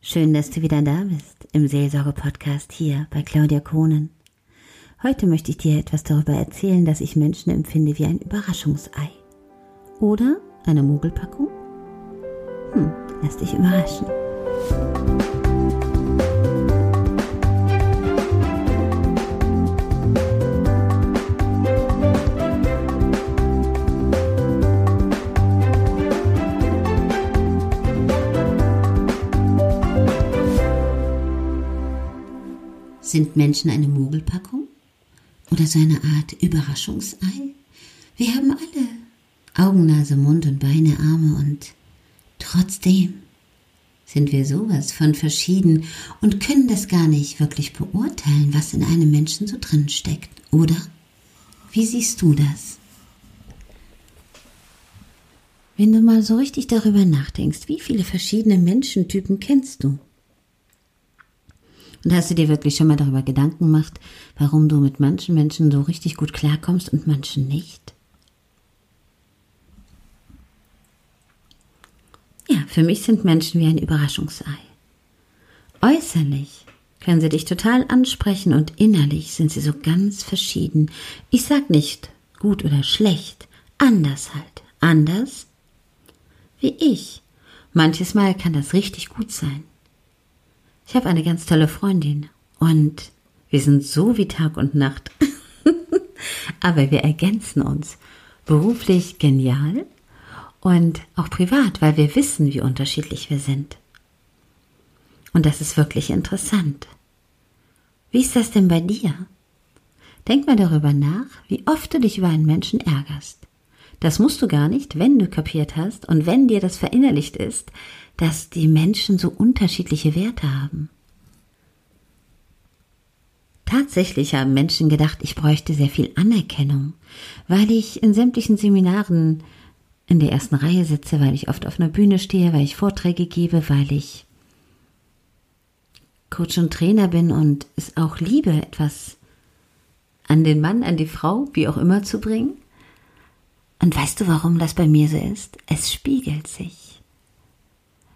Schön, dass du wieder da bist im Seelsorge-Podcast hier bei Claudia Kohnen. Heute möchte ich dir etwas darüber erzählen, dass ich Menschen empfinde wie ein Überraschungsei. Oder eine Mogelpackung? Hm, lass dich überraschen. Sind Menschen eine Mogelpackung? Oder so eine Art Überraschungsei? Wir haben alle Augen, Nase, Mund und Beine, Arme und trotzdem sind wir sowas von verschieden und können das gar nicht wirklich beurteilen, was in einem Menschen so drin steckt, oder? Wie siehst du das? Wenn du mal so richtig darüber nachdenkst, wie viele verschiedene Menschentypen kennst du? Und hast du dir wirklich schon mal darüber Gedanken gemacht, warum du mit manchen Menschen so richtig gut klarkommst und manchen nicht? Ja, für mich sind Menschen wie ein Überraschungsei. Äußerlich können sie dich total ansprechen und innerlich sind sie so ganz verschieden. Ich sag nicht gut oder schlecht, anders halt. Anders wie ich. Manches Mal kann das richtig gut sein. Ich habe eine ganz tolle Freundin und wir sind so wie Tag und Nacht. Aber wir ergänzen uns. Beruflich genial und auch privat, weil wir wissen, wie unterschiedlich wir sind. Und das ist wirklich interessant. Wie ist das denn bei dir? Denk mal darüber nach, wie oft du dich über einen Menschen ärgerst. Das musst du gar nicht, wenn du kapiert hast und wenn dir das verinnerlicht ist, dass die Menschen so unterschiedliche Werte haben. Tatsächlich haben Menschen gedacht, ich bräuchte sehr viel Anerkennung, weil ich in sämtlichen Seminaren in der ersten Reihe sitze, weil ich oft auf einer Bühne stehe, weil ich Vorträge gebe, weil ich Coach und Trainer bin und es auch liebe, etwas an den Mann, an die Frau, wie auch immer zu bringen. Und weißt du, warum das bei mir so ist? Es spiegelt sich.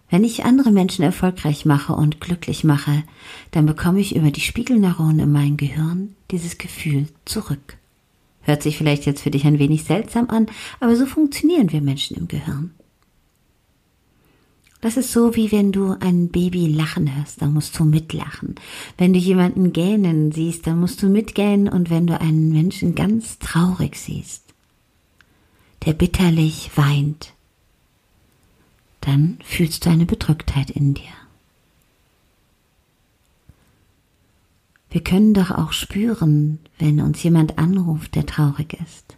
Wenn ich andere Menschen erfolgreich mache und glücklich mache, dann bekomme ich über die Spiegelneuronen in meinem Gehirn dieses Gefühl zurück. Hört sich vielleicht jetzt für dich ein wenig seltsam an, aber so funktionieren wir Menschen im Gehirn. Das ist so, wie wenn du ein Baby lachen hörst, dann musst du mitlachen. Wenn du jemanden gähnen siehst, dann musst du mitgähnen und wenn du einen Menschen ganz traurig siehst, der bitterlich weint, dann fühlst du eine Bedrücktheit in dir. Wir können doch auch spüren, wenn uns jemand anruft, der traurig ist.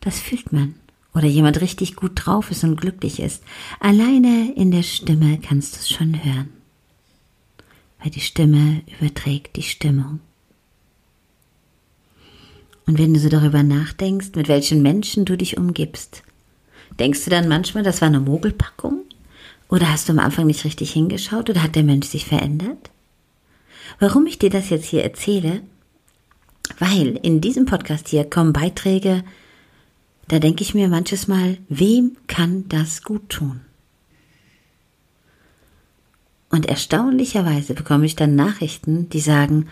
Das fühlt man. Oder jemand richtig gut drauf ist und glücklich ist. Alleine in der Stimme kannst du es schon hören. Weil die Stimme überträgt die Stimmung. Und wenn du so darüber nachdenkst, mit welchen Menschen du dich umgibst, denkst du dann manchmal, das war eine Mogelpackung? Oder hast du am Anfang nicht richtig hingeschaut oder hat der Mensch sich verändert? Warum ich dir das jetzt hier erzähle? Weil in diesem Podcast hier kommen Beiträge, da denke ich mir manches Mal, wem kann das gut tun? Und erstaunlicherweise bekomme ich dann Nachrichten, die sagen,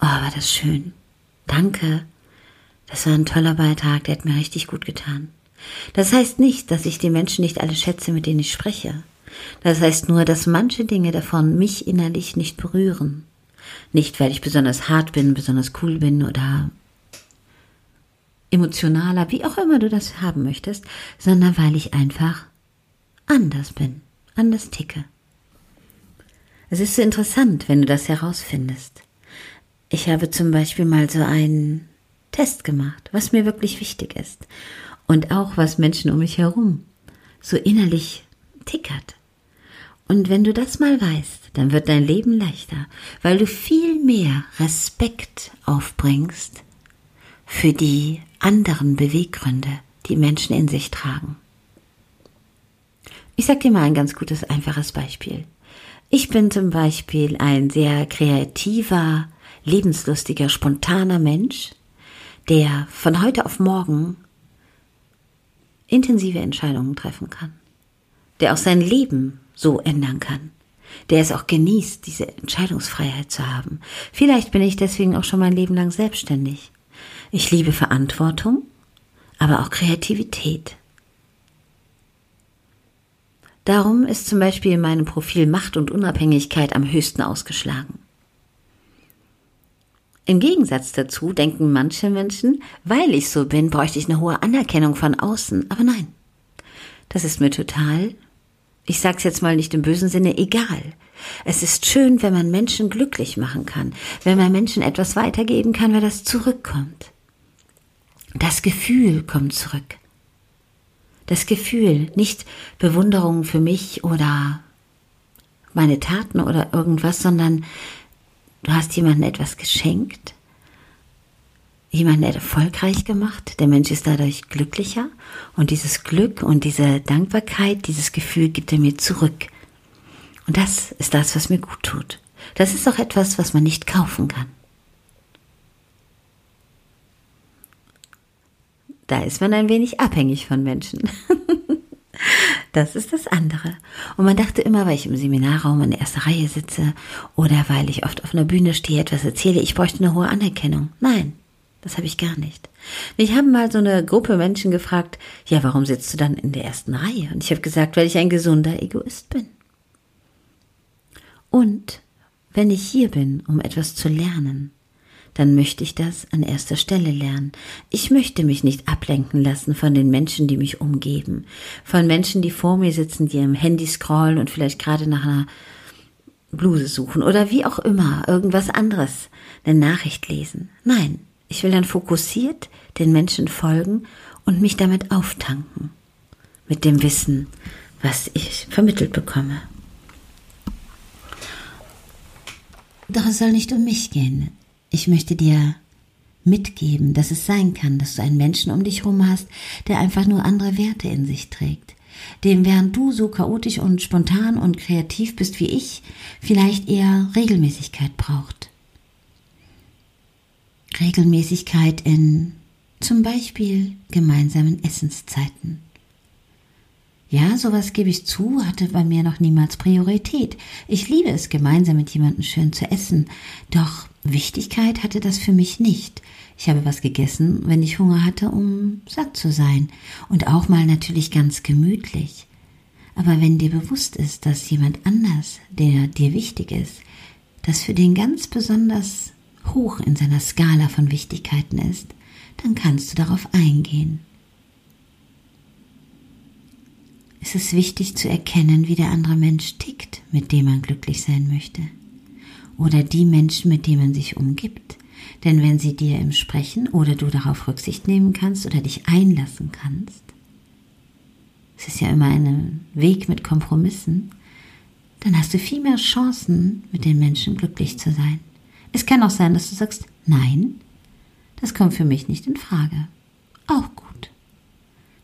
oh, war das schön. Danke. Das war ein toller Beitrag, der hat mir richtig gut getan. Das heißt nicht, dass ich die Menschen nicht alle schätze, mit denen ich spreche. Das heißt nur, dass manche Dinge davon mich innerlich nicht berühren. Nicht, weil ich besonders hart bin, besonders cool bin oder emotionaler, wie auch immer du das haben möchtest, sondern weil ich einfach anders bin, anders ticke. Es ist so interessant, wenn du das herausfindest. Ich habe zum Beispiel mal so einen Test gemacht, was mir wirklich wichtig ist und auch was Menschen um mich herum so innerlich tickert. Und wenn du das mal weißt, dann wird dein Leben leichter, weil du viel mehr Respekt aufbringst für die anderen Beweggründe, die Menschen in sich tragen. Ich sag dir mal ein ganz gutes, einfaches Beispiel. Ich bin zum Beispiel ein sehr kreativer, lebenslustiger, spontaner Mensch, der von heute auf morgen intensive Entscheidungen treffen kann, der auch sein Leben so ändern kann. Der es auch genießt, diese Entscheidungsfreiheit zu haben. Vielleicht bin ich deswegen auch schon mein Leben lang selbstständig. Ich liebe Verantwortung, aber auch Kreativität. Darum ist zum Beispiel in meinem Profil Macht und Unabhängigkeit am höchsten ausgeschlagen. Im Gegensatz dazu denken manche Menschen, weil ich so bin, bräuchte ich eine hohe Anerkennung von außen. Aber nein, das ist mir total, ich sag's jetzt mal nicht im bösen Sinne, egal. Es ist schön, wenn man Menschen glücklich machen kann, wenn man Menschen etwas weitergeben kann, weil das zurückkommt. Das Gefühl kommt zurück. Das Gefühl, nicht Bewunderung für mich oder meine Taten oder irgendwas, sondern Du hast jemandem etwas geschenkt, jemanden erfolgreich gemacht, der Mensch ist dadurch glücklicher und dieses Glück und diese Dankbarkeit, dieses Gefühl gibt er mir zurück. Und das ist das, was mir gut tut. Das ist auch etwas, was man nicht kaufen kann. Da ist man ein wenig abhängig von Menschen. Das ist das andere. Und man dachte immer, weil ich im Seminarraum in der ersten Reihe sitze oder weil ich oft auf einer Bühne stehe, etwas erzähle, ich bräuchte eine hohe Anerkennung. Nein, das habe ich gar nicht. Ich habe mal so eine Gruppe Menschen gefragt, ja, warum sitzt du dann in der ersten Reihe? Und ich habe gesagt, weil ich ein gesunder Egoist bin. Und wenn ich hier bin, um etwas zu lernen, dann möchte ich das an erster Stelle lernen. Ich möchte mich nicht ablenken lassen von den Menschen, die mich umgeben, von Menschen, die vor mir sitzen, die im Handy scrollen und vielleicht gerade nach einer Bluse suchen oder wie auch immer, irgendwas anderes, eine Nachricht lesen. Nein, ich will dann fokussiert den Menschen folgen und mich damit auftanken. Mit dem Wissen, was ich vermittelt bekomme. Doch es soll nicht um mich gehen. Ich möchte dir mitgeben, dass es sein kann, dass du einen Menschen um dich herum hast, der einfach nur andere Werte in sich trägt, dem während du so chaotisch und spontan und kreativ bist wie ich, vielleicht eher Regelmäßigkeit braucht. Regelmäßigkeit in zum Beispiel gemeinsamen Essenszeiten. Ja, sowas gebe ich zu, hatte bei mir noch niemals Priorität. Ich liebe es, gemeinsam mit jemandem schön zu essen. Doch Wichtigkeit hatte das für mich nicht. Ich habe was gegessen, wenn ich Hunger hatte, um satt zu sein. Und auch mal natürlich ganz gemütlich. Aber wenn dir bewusst ist, dass jemand anders, der dir wichtig ist, das für den ganz besonders hoch in seiner Skala von Wichtigkeiten ist, dann kannst du darauf eingehen. Es ist wichtig zu erkennen, wie der andere Mensch tickt, mit dem man glücklich sein möchte. Oder die Menschen, mit denen man sich umgibt. Denn wenn sie dir im Sprechen oder du darauf Rücksicht nehmen kannst oder dich einlassen kannst, es ist ja immer ein Weg mit Kompromissen, dann hast du viel mehr Chancen, mit den Menschen glücklich zu sein. Es kann auch sein, dass du sagst, nein, das kommt für mich nicht in Frage. Auch gut.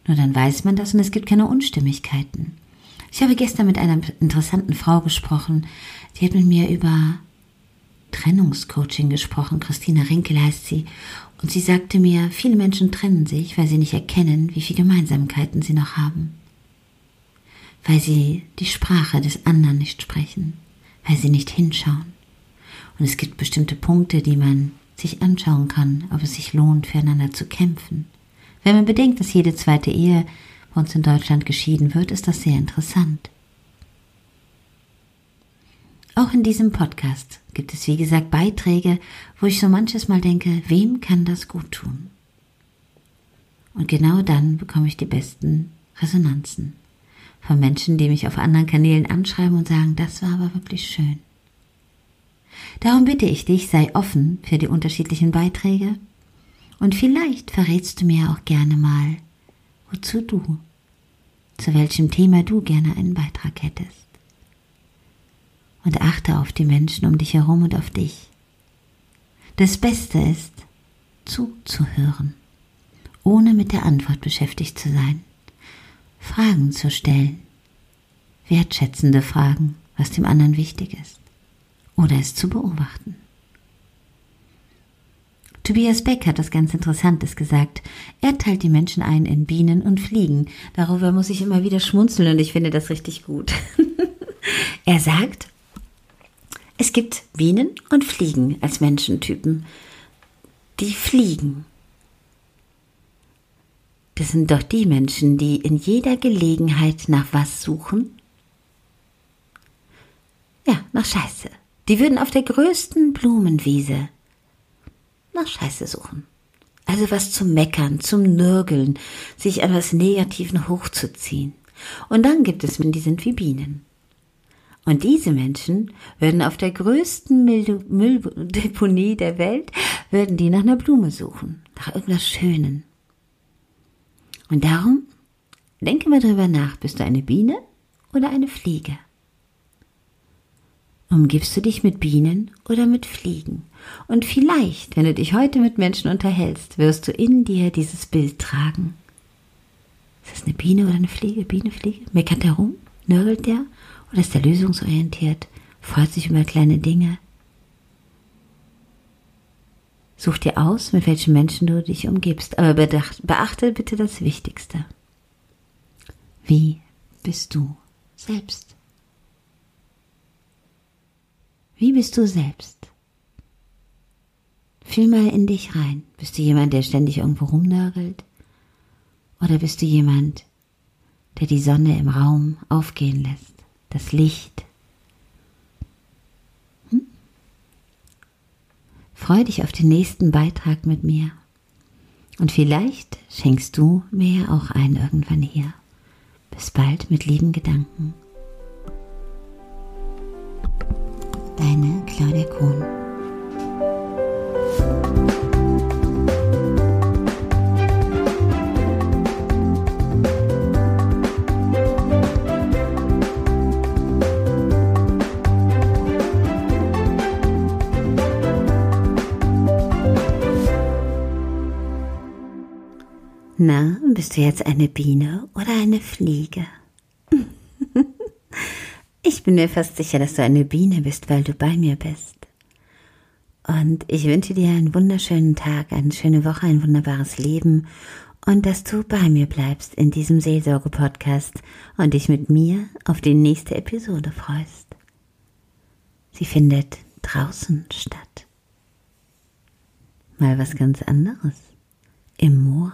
Nur dann weiß man das und es gibt keine Unstimmigkeiten. Ich habe gestern mit einer interessanten Frau gesprochen, die hat mit mir über Trennungscoaching gesprochen. Christina Rinkel heißt sie. Und sie sagte mir, viele Menschen trennen sich, weil sie nicht erkennen, wie viele Gemeinsamkeiten sie noch haben. Weil sie die Sprache des anderen nicht sprechen, weil sie nicht hinschauen. Und es gibt bestimmte Punkte, die man sich anschauen kann, ob es sich lohnt, füreinander zu kämpfen. Wenn man bedenkt, dass jede zweite Ehe bei uns in Deutschland geschieden wird, ist das sehr interessant. Auch in diesem Podcast gibt es, wie gesagt, Beiträge, wo ich so manches Mal denke, wem kann das gut tun? Und genau dann bekomme ich die besten Resonanzen von Menschen, die mich auf anderen Kanälen anschreiben und sagen, das war aber wirklich schön. Darum bitte ich dich, sei offen für die unterschiedlichen Beiträge und vielleicht verrätst du mir auch gerne mal, wozu du, zu welchem Thema du gerne einen Beitrag hättest. Und achte auf die Menschen um dich herum und auf dich. Das Beste ist, zuzuhören, ohne mit der Antwort beschäftigt zu sein, Fragen zu stellen, wertschätzende Fragen, was dem anderen wichtig ist, oder es zu beobachten. Tobias Beck hat was ganz Interessantes gesagt. Er teilt die Menschen ein in Bienen und Fliegen. Darüber muss ich immer wieder schmunzeln und ich finde das richtig gut. Er sagt, es gibt Bienen und Fliegen als Menschentypen. Die fliegen. Das sind doch die Menschen, die in jeder Gelegenheit nach was suchen? Ja, nach Scheiße. Die würden auf der größten Blumenwiese nach Scheiße suchen. Also was zum Meckern, zum Nörgeln, sich an was Negativen hochzuziehen. Und dann gibt es, die sind wie Bienen. Und diese Menschen würden auf der größten Mülldeponie der Welt, würden die nach einer Blume suchen, nach irgendwas Schönen. Und darum, denke mal drüber nach, bist du eine Biene oder eine Fliege? Umgibst du dich mit Bienen oder mit Fliegen? Und vielleicht, wenn du dich heute mit Menschen unterhältst, wirst du in dir dieses Bild tragen. Ist das eine Biene oder eine Fliege? Biene, Fliege? Meckert der rum? Nörgelt der? Oder ist der lösungsorientiert? Freut sich über kleine Dinge? Such dir aus, mit welchen Menschen du dich umgibst, aber beachte bitte das Wichtigste. Wie bist du selbst? Wie bist du selbst? Fühl mal in dich rein. Bist du jemand, der ständig irgendwo rumnörgelt? Oder bist du jemand, der die Sonne im Raum aufgehen lässt? das Licht. Hm? Freu dich auf den nächsten Beitrag mit mir. Und vielleicht schenkst du mir ja auch einen irgendwann hier. Bis bald mit lieben Gedanken. Deine Claudia Kohn. Na, bist du jetzt eine Biene oder eine Fliege? Ich bin mir fast sicher, dass du eine Biene bist, weil du bei mir bist. Und ich wünsche dir einen wunderschönen Tag, eine schöne Woche, ein wunderbares Leben und dass du bei mir bleibst in diesem Seelsorge-Podcast und dich mit mir auf die nächste Episode freust. Sie findet draußen statt. Mal was ganz anderes. Im Moor.